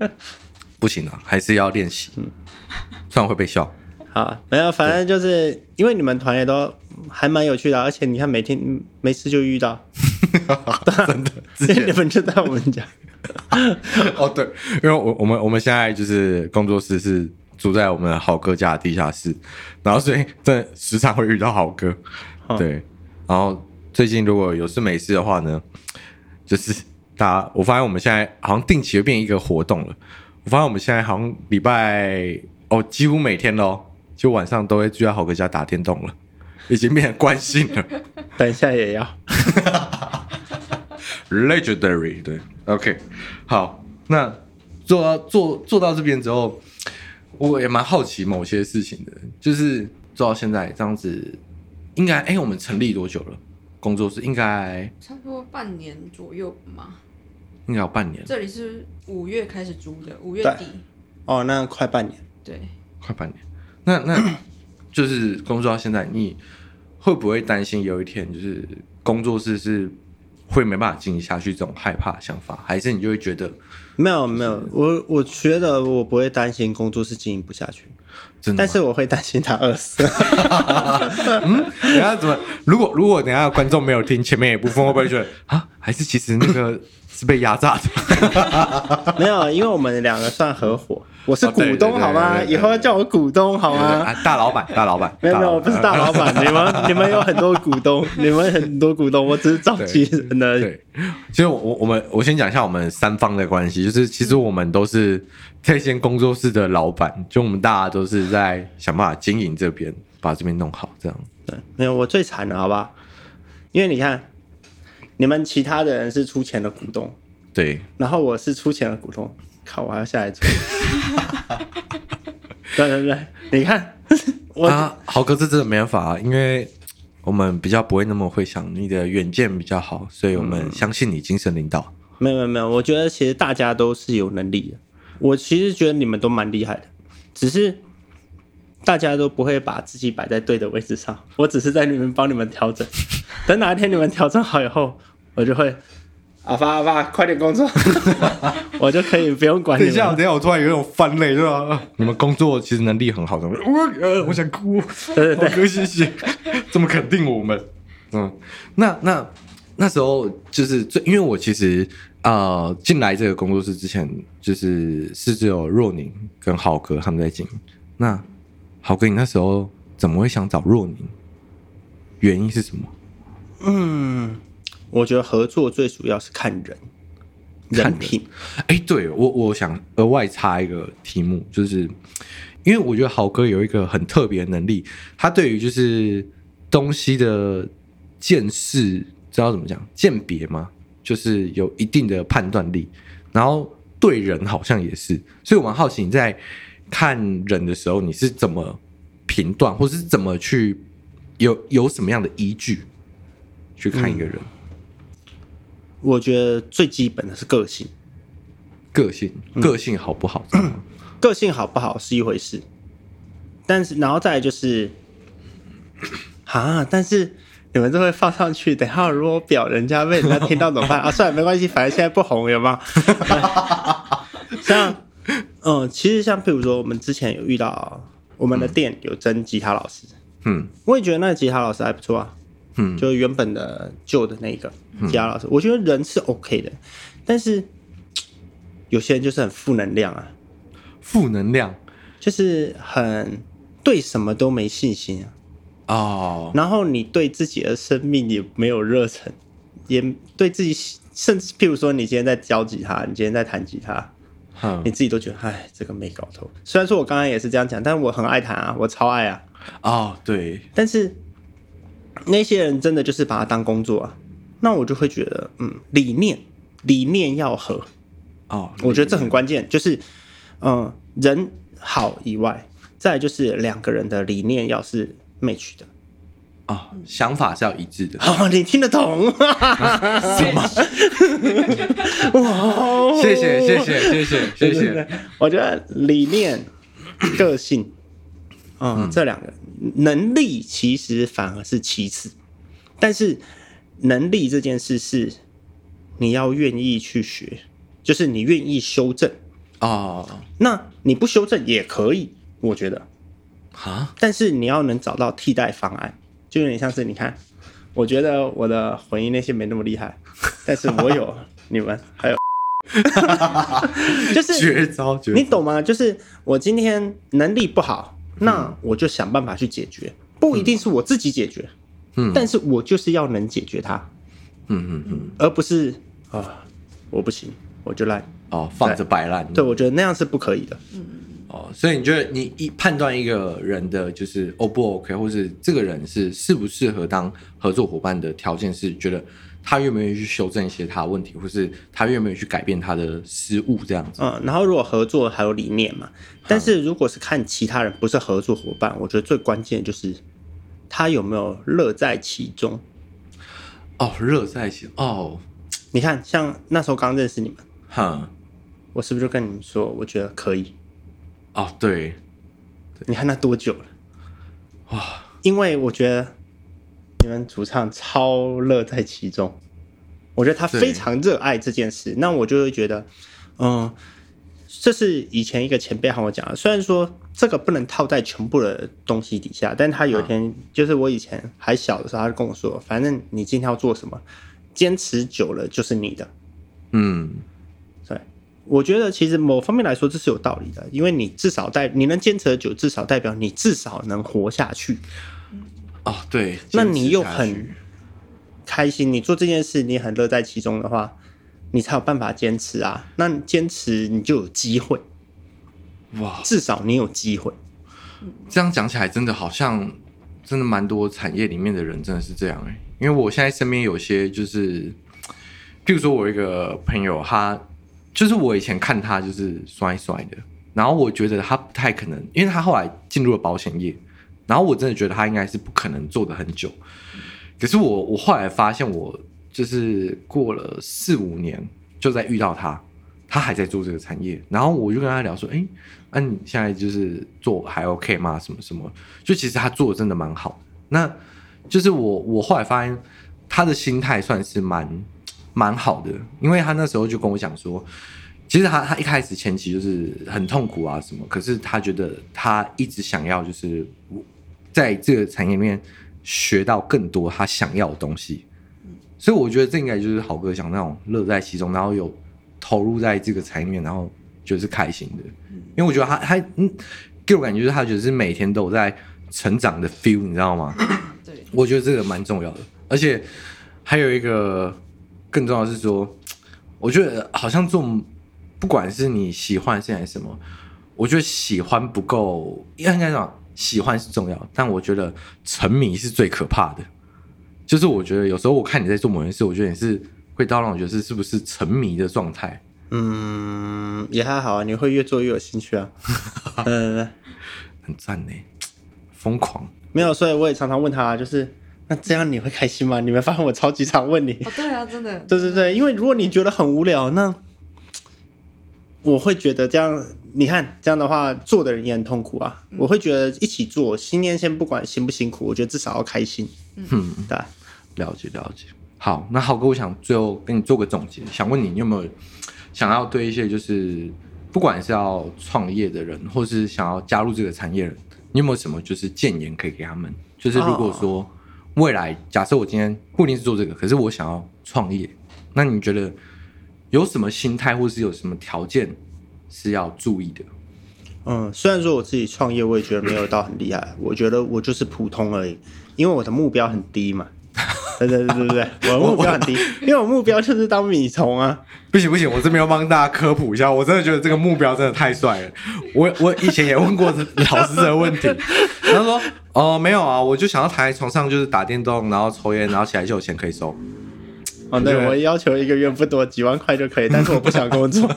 A: 不行啊，还是要练习。嗯，虽然会被笑。
C: 好，没有，反正就是因为你们团也都还蛮有趣的，而且你看每天没事就遇到，
A: 真的，
C: 直接你们就在我们家。
A: 哦，对，因为我我们我们现在就是工作室是住在我们豪哥家的地下室，然后所以真的时常会遇到豪哥。对，然后最近如果有事没事的话呢，就是大家我发现我们现在好像定期会变一个活动了。我发现我们现在好像礼拜哦，几乎每天喽，就晚上都会聚在豪哥家打电动了，已经变成惯性了。
C: 等一下也要。
A: Legendary 对，OK，好，那做到做做到这边之后，我也蛮好奇某些事情的，就是做到现在这样子，应该哎、欸，我们成立多久了？工作室应该
B: 差不多半年左右嘛，
A: 应该有半年。
B: 这里是五月开始租的，五月底。
C: 哦，那快半年。
B: 对，
A: 快半年。那那就是工作到现在，你会不会担心有一天就是工作室是？会没办法经营下去，这种害怕的想法，还是你就会觉得
C: 没有没有，我我觉得我不会担心工作是经营不下去，真的，但是我会担心他饿死。
A: 嗯，等下怎么？如果如果等下观众没有听前面一部分，会不会觉得啊？还是其实那个是被压榨的？
C: 没有，因为我们两个算合伙。我是股东好吗？以后要叫我股东好吗？
A: 大老板，大老板。
C: 没有没有，我不是大老板。你们你们有很多股东，你们很多股东，我只是召集人而已。
A: 对，其实我我们我先讲一下我们三方的关系，就是其实我们都是这间工作室的老板，就我们大家都是在想办法经营这边，把这边弄好，这样。
C: 对，没有我最惨的好吧？因为你看，你们其他的人是出钱的股东，
A: 对，
C: 然后我是出钱的股东。靠！我还要下一组。对对对，你看，我
A: 啊，豪哥这真的没办法啊，因为我们比较不会那么会想，你的远见比较好，所以我们相信你精神领导。
C: 嗯、没有没有没有，我觉得其实大家都是有能力的。我其实觉得你们都蛮厉害的，只是大家都不会把自己摆在对的位置上。我只是在里面帮你们调整，等哪一天你们调整好以后，我就会。阿发阿发，快点工作，我就可以不用管你。
A: 等一下，等一下，我突然有一种翻泪，是吧？你们工作其实能力很好，的。我呃，我想哭。对对对，谢谢，这么肯定我们。嗯，那那那时候就是最，因为我其实呃进来这个工作室之前，就是是只有若宁跟豪哥他们在经营。那豪哥，你那时候怎么会想找若宁？原因是什么？嗯。
C: 我觉得合作最主要是看人，人品。
A: 哎，对我，我想额外插一个题目，就是因为我觉得豪哥有一个很特别的能力，他对于就是东西的见识，知道怎么讲鉴别吗？就是有一定的判断力，然后对人好像也是，所以我蛮好奇你在看人的时候，你是怎么评断，或是怎么去有有什么样的依据去看一个人？嗯
C: 我觉得最基本的是个性，
A: 个性，个性好不好？嗯、
C: 个性好不好是一回事，但是然后再来就是，啊，但是你们就会放上去，等下如果表人家被人家听到怎么办 啊？算了，没关系，反正现在不红，有吗？像，嗯，其实像譬如说，我们之前有遇到我们的店有征吉他老师，嗯，我也觉得那个吉他老师还不错啊。嗯，就原本的旧的那个吉他老师，嗯，我觉得人是 OK 的，但是有些人就是很负能量啊，
A: 负能量
C: 就是很对什么都没信心啊。哦，然后你对自己的生命也没有热忱，也对自己，甚至譬如说你今天在教吉他，你今天在弹吉他，嗯，你自己都觉得哎，这个没搞头。虽然说我刚刚也是这样讲，但我很爱弹啊，我超爱啊。
A: 哦，对，
C: 但是。那些人真的就是把他当工作啊，那我就会觉得嗯理念理念要合，哦，我觉得这很关键，就是嗯人好以外，再就是两个人的理念要是 match 的。
A: 哦，想法是要一致的。
C: 哦，你听得懂，哈哈哈。什么？
A: 哇哦，谢谢谢谢谢谢谢谢。
C: 我觉得理念、个性，嗯，这两个。能力其实反而是其次，但是能力这件事是你要愿意去学，就是你愿意修正
A: 哦。
C: 那你不修正也可以，我觉得
A: 啊，
C: 但是你要能找到替代方案，就有点像是你看，我觉得我的混音那些没那么厉害，但是我有你们还有。就是
A: 绝招，绝招，
C: 你懂吗？就是我今天能力不好，那我就想办法去解决，不一定是我自己解决，
A: 嗯，
C: 但是我就是要能解决它，
A: 嗯嗯嗯，
C: 而不是啊，我不行，我就烂
A: 哦，放着摆烂，
C: 对，我觉得那样是不可以的，
B: 嗯，
A: 哦，所以你觉得你一判断一个人的就是 O 不 OK，或是这个人是适不适合当合作伙伴的条件是觉得。他愿不愿意去修正一些他的问题，或是他愿不愿意去改变他的失误，这样子。
C: 嗯，然后如果合作还有理念嘛，但是如果是看其他人不是合作伙伴，我觉得最关键就是他有没有乐在其中。
A: 哦，乐在其中哦。
C: 你看，像那时候刚认识你们，
A: 哈，
C: 我是不是就跟你们说，我觉得可以？
A: 哦，对。
C: 你看那多久了？
A: 哇，
C: 因为我觉得。你们主唱超乐在其中，我觉得他非常热爱这件事。那我就会觉得，嗯，这是以前一个前辈和我讲的。虽然说这个不能套在全部的东西底下，但他有一天，就是我以前还小的时候，他就跟我说：“反正你今天要做什么，坚持久了就是你的。”
A: 嗯，
C: 对，我觉得其实某方面来说这是有道理的，因为你至少代你能坚持久，至少代表你至少能活下去。
A: 哦，对，
C: 那你又很开心，你做这件事你很乐在其中的话，你才有办法坚持啊。那坚持你就有机会，哇，至少你有机会。
A: 这样讲起来，真的好像真的蛮多产业里面的人真的是这样哎、欸。因为我现在身边有些就是，譬如说我一个朋友，他就是我以前看他就是帅帅的，然后我觉得他不太可能，因为他后来进入了保险业。然后我真的觉得他应该是不可能做的很久，可是我我后来发现，我就是过了四五年，就在遇到他，他还在做这个产业，然后我就跟他聊说，哎，那、你现在就是做还 OK 吗？什么什么？就其实他做的真的蛮好，那就是我我后来发现他的心态算是蛮蛮好的，因为他那时候就跟我讲说，其实他他一开始前期就是很痛苦啊什么，可是他觉得他一直想要就是。在这个产业里面学到更多他想要的东西，所以我觉得这应该就是好哥想那种乐在其中，然后有投入在这个产业然后就是开心的。因为我觉得他他嗯，给我感觉就是他觉得是每天都有在成长的 feel，你知道吗？
B: 对，
A: 我觉得这个蛮重要的。而且还有一个更重要的是说，我觉得好像做不管是你喜欢现在什么，我觉得喜欢不够，应该讲。喜欢是重要，但我觉得沉迷是最可怕的。就是我觉得有时候我看你在做某件事，我觉得你是会到让我觉得是是不是沉迷的状态。
C: 嗯，也还好啊，你会越做越有兴趣啊。嗯，
A: 很赞呢，疯狂。
C: 没有，所以我也常常问他，就是那这样你会开心吗？你没发现我超级常问你？
B: 哦，对啊，真的。
C: 对对对，因为如果你觉得很无聊，那我会觉得这样。你看这样的话，做的人也很痛苦啊。嗯、我会觉得一起做，新年先不管辛不辛苦，我觉得至少要开心。
A: 嗯，对，了解了解。好，那浩哥，我想最后跟你做个总结，想问你，你有没有想要对一些就是不管是要创业的人，或是想要加入这个产业的人，你有没有什么就是建言可以给他们？就是如果说未来假设我今天不一定是做这个，可是我想要创业，那你觉得有什么心态，或是有什么条件？是要注意的。
C: 嗯，虽然说我自己创业，我也觉得没有到很厉害。我觉得我就是普通而已，因为我的目标很低嘛。对对对对对，我的目标很低，因为我目标就是当米虫啊。
A: 不行不行，我这边要帮大家科普一下，我真的觉得这个目标真的太帅了。我我以前也问过 老师这个问题，他说哦、呃、没有啊，我就想要躺在床上就是打电动，然后抽烟，然后起来就有钱可以收。
C: 哦，对，我要求一个月不多，几万块就可以，但是我不想工作。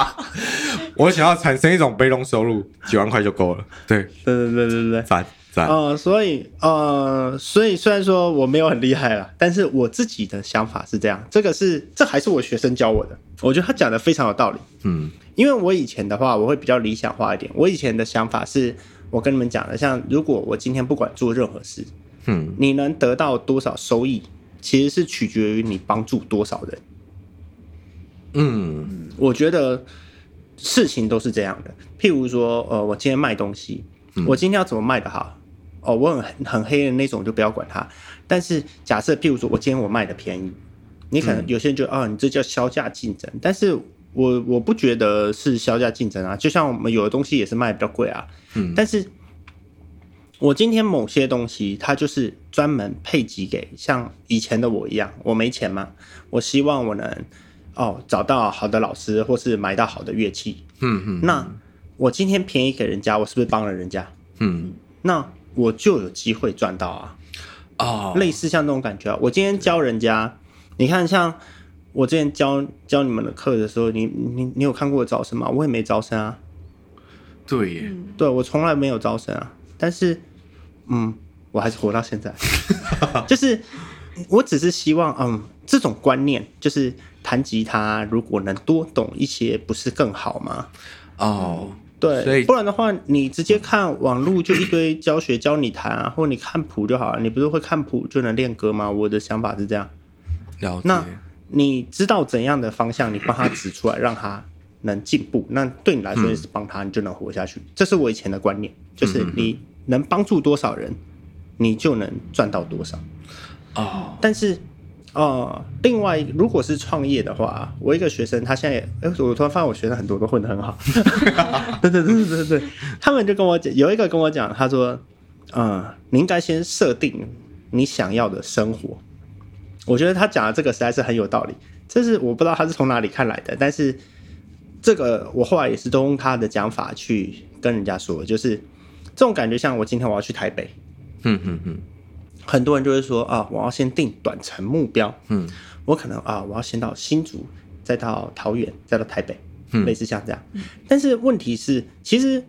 A: 我想要产生一种被动收入，几万块就够了。对，
C: 对对对对对，
A: 赞赞。赞
C: 呃，所以呃，所以虽然说我没有很厉害啦，但是我自己的想法是这样，这个是这还是我学生教我的，我觉得他讲的非常有道理。
A: 嗯，
C: 因为我以前的话，我会比较理想化一点。我以前的想法是，我跟你们讲的，像如果我今天不管做任何事，
A: 嗯，
C: 你能得到多少收益，其实是取决于你帮助多少人。
A: 嗯，
C: 我觉得事情都是这样的。譬如说，呃，我今天卖东西，我今天要怎么卖的好？哦，我很很黑的那种就不要管它。但是假设譬如说我今天我卖的便宜，你可能有些人就啊、哦，你这叫销价竞争。但是我我不觉得是销价竞争啊，就像我们有的东西也是卖比较贵啊。嗯，但是我今天某些东西它就是专门配给给像以前的我一样，我没钱嘛，我希望我能哦找到好的老师，或是买到好的乐器。嗯嗯，那我今天便宜给人家，我是不是帮了人家？嗯，那。我就有机会赚到啊！哦，类似像那种感觉啊。我今天教人家，你看，像我之前教教你们的课的时候，你你你有看过我招生吗？我也没招生啊。
A: 对耶，
C: 对我从来没有招生啊。但是，嗯，我还是活到现在。就是，我只是希望，嗯，这种观念就是弹吉他，如果能多懂一些，不是更好吗？哦。对，不然的话，你直接看网络就一堆教学教你弹啊，或者你看谱就好了。你不是会看谱就能练歌吗？我的想法是这样。
A: 了解。
C: 那你知道怎样的方向，你帮他指出来，让他能进步，那对你来说也是帮他，你就能活下去。这是我以前的观念，就是你能帮助多少人，你就能赚到多少。哦，但是。哦，另外，如果是创业的话，我一个学生，他现在也，哎，我突然发现我学生很多都混得很好。对对对对对对，他们就跟我讲，有一个跟我讲，他说，嗯，你应该先设定你想要的生活。我觉得他讲的这个实在是很有道理，这是我不知道他是从哪里看来的，但是这个我后来也是都用他的讲法去跟人家说，就是这种感觉，像我今天我要去台北，嗯嗯嗯。很多人就会说啊，我要先定短程目标，嗯，我可能啊，我要先到新竹，再到桃园，再到台北，嗯，类似像这样。但是问题是，其实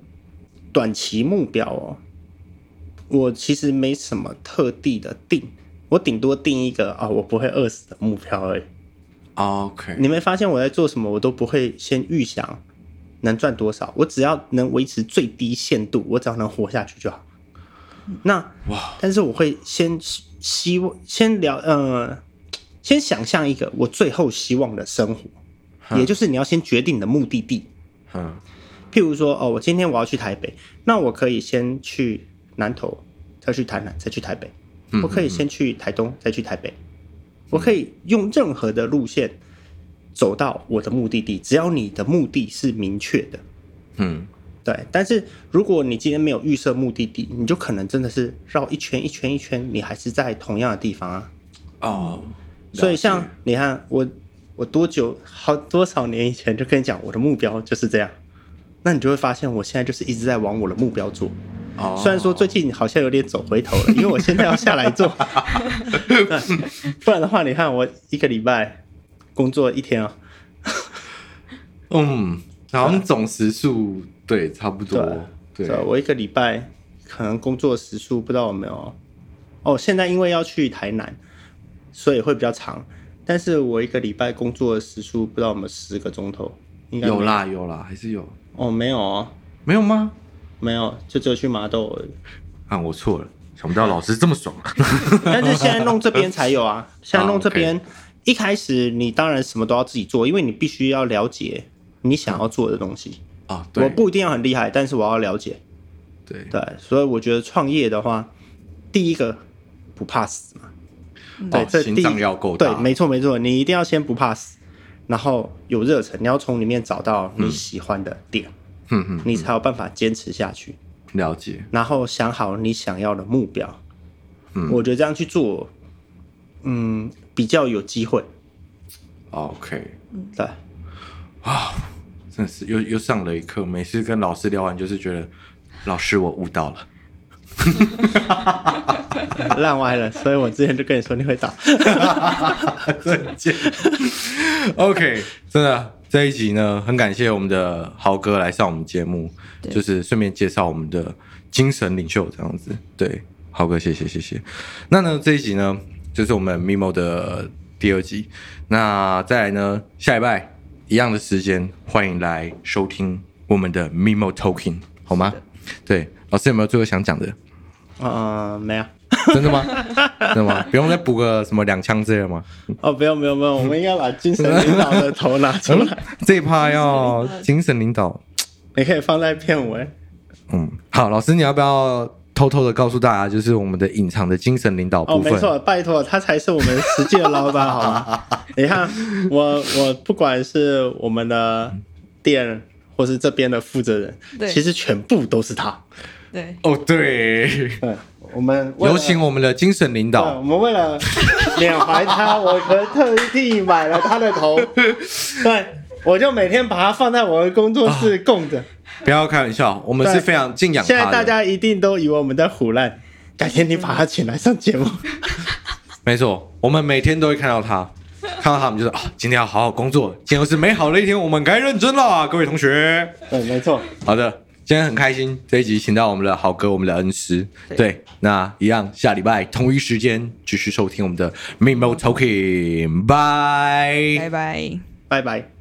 C: 短期目标哦，我其实没什么特地的定，我顶多定一个啊，我不会饿死的目标而已。
A: OK，
C: 你没发现我在做什么，我都不会先预想能赚多少，我只要能维持最低限度，我只要能活下去就好。那哇，但是我会先希望先聊，呃，先想象一个我最后希望的生活，也就是你要先决定你的目的地。嗯，譬如说，哦，我今天我要去台北，那我可以先去南投，再去台南，再去台北。我可以先去台东，再去台北。我可以用任何的路线走到我的目的地，只要你的目的是明确的。嗯。对，但是如果你今天没有预设目的地，你就可能真的是绕一圈一圈一圈，你还是在同样的地方啊。哦，所以像你看我，我多久好多少年以前就跟你讲，我的目标就是这样。那你就会发现，我现在就是一直在往我的目标做。哦，虽然说最近好像有点走回头了，因为我现在要下来做。不然的话，你看我一个礼拜工作一天啊。
A: 嗯，然后总时数。对，差不多。对，
C: 对，我一个礼拜可能工作时数不知道有没有。哦，现在因为要去台南，所以会比较长。但是我一个礼拜工作的时数不知道有没有十个钟头？应该有，
A: 有啦，有啦，还是有。
C: 哦，没有哦，
A: 没有吗？
C: 没有，就只有去麻豆而已。
A: 啊，我错了，想不到老师这么爽。
C: 但是现在弄这边才有啊，现在弄这边，一开始你当然什么都要自己做，因为你必须要了解你想要做的东西。
A: 啊，对，
C: 我不一定要很厉害，但是我要了解。
A: 对
C: 对，所以我觉得创业的话，第一个不怕死嘛。对，这
A: 心脏要够
C: 大。对，没错没错，你一定要先不怕死，然后有热忱，你要从里面找到你喜欢的点，嗯嗯，你才有办法坚持下去。
A: 了解。
C: 然后想好你想要的目标，嗯，我觉得这样去做，嗯，比较有机会。
A: OK，
C: 对，
A: 啊。真是又又上了一课。每次跟老师聊完，就是觉得老师我悟到了，
C: 烂歪了。所以我之前就跟你说你会打，
A: 真贱。OK，真的这一集呢，很感谢我们的豪哥来上我们节目，就是顺便介绍我们的精神领袖这样子。对，豪哥，谢谢谢谢。那呢，这一集呢，就是我们 MIMO 的第二集。那再来呢，下一拜一样的时间，欢迎来收听我们的 MIMO Talking，好吗？对，老师有没有最后想讲的？
C: 嗯，没有。
A: 真的吗？真的吗？不用再补个什么两枪之类的吗？
C: 哦，不用不用不用，我们应该把精神领导的头拿出来。
A: 这一趴要精神领导，
C: 你可以放在片尾。
A: 嗯，好，老师，你要不要偷偷的告诉大家，就是我们的隐藏的精神领导部分？
C: 哦，没错，拜托，他才是我们实际的老板，好吗？你看，我我不管是我们的店，或是这边的负责人，其实全部都是他。
B: 对，
A: 哦，对。
C: 对我们
A: 有请我们的精神领导。
C: 我们为了缅怀他，我可特地买了他的头。对，我就每天把它放在我的工作室供着。
A: 不要开玩笑，我们是非常敬仰他。
C: 现在大家一定都以为我们在唬烂，改天你把他请来上节目。
A: 没错，我们每天都会看到他，看到他们就是啊，今天要好好工作，今天又是美好的一天，我们该认真了，各位同学。
C: 对，没错。
A: 好的。今天很开心，这一集请到我们的好哥，我们的恩师。对，对，那一样，下礼拜同一时间继续收听我们的 MIMO Talking，拜
B: 拜拜，
C: 拜拜。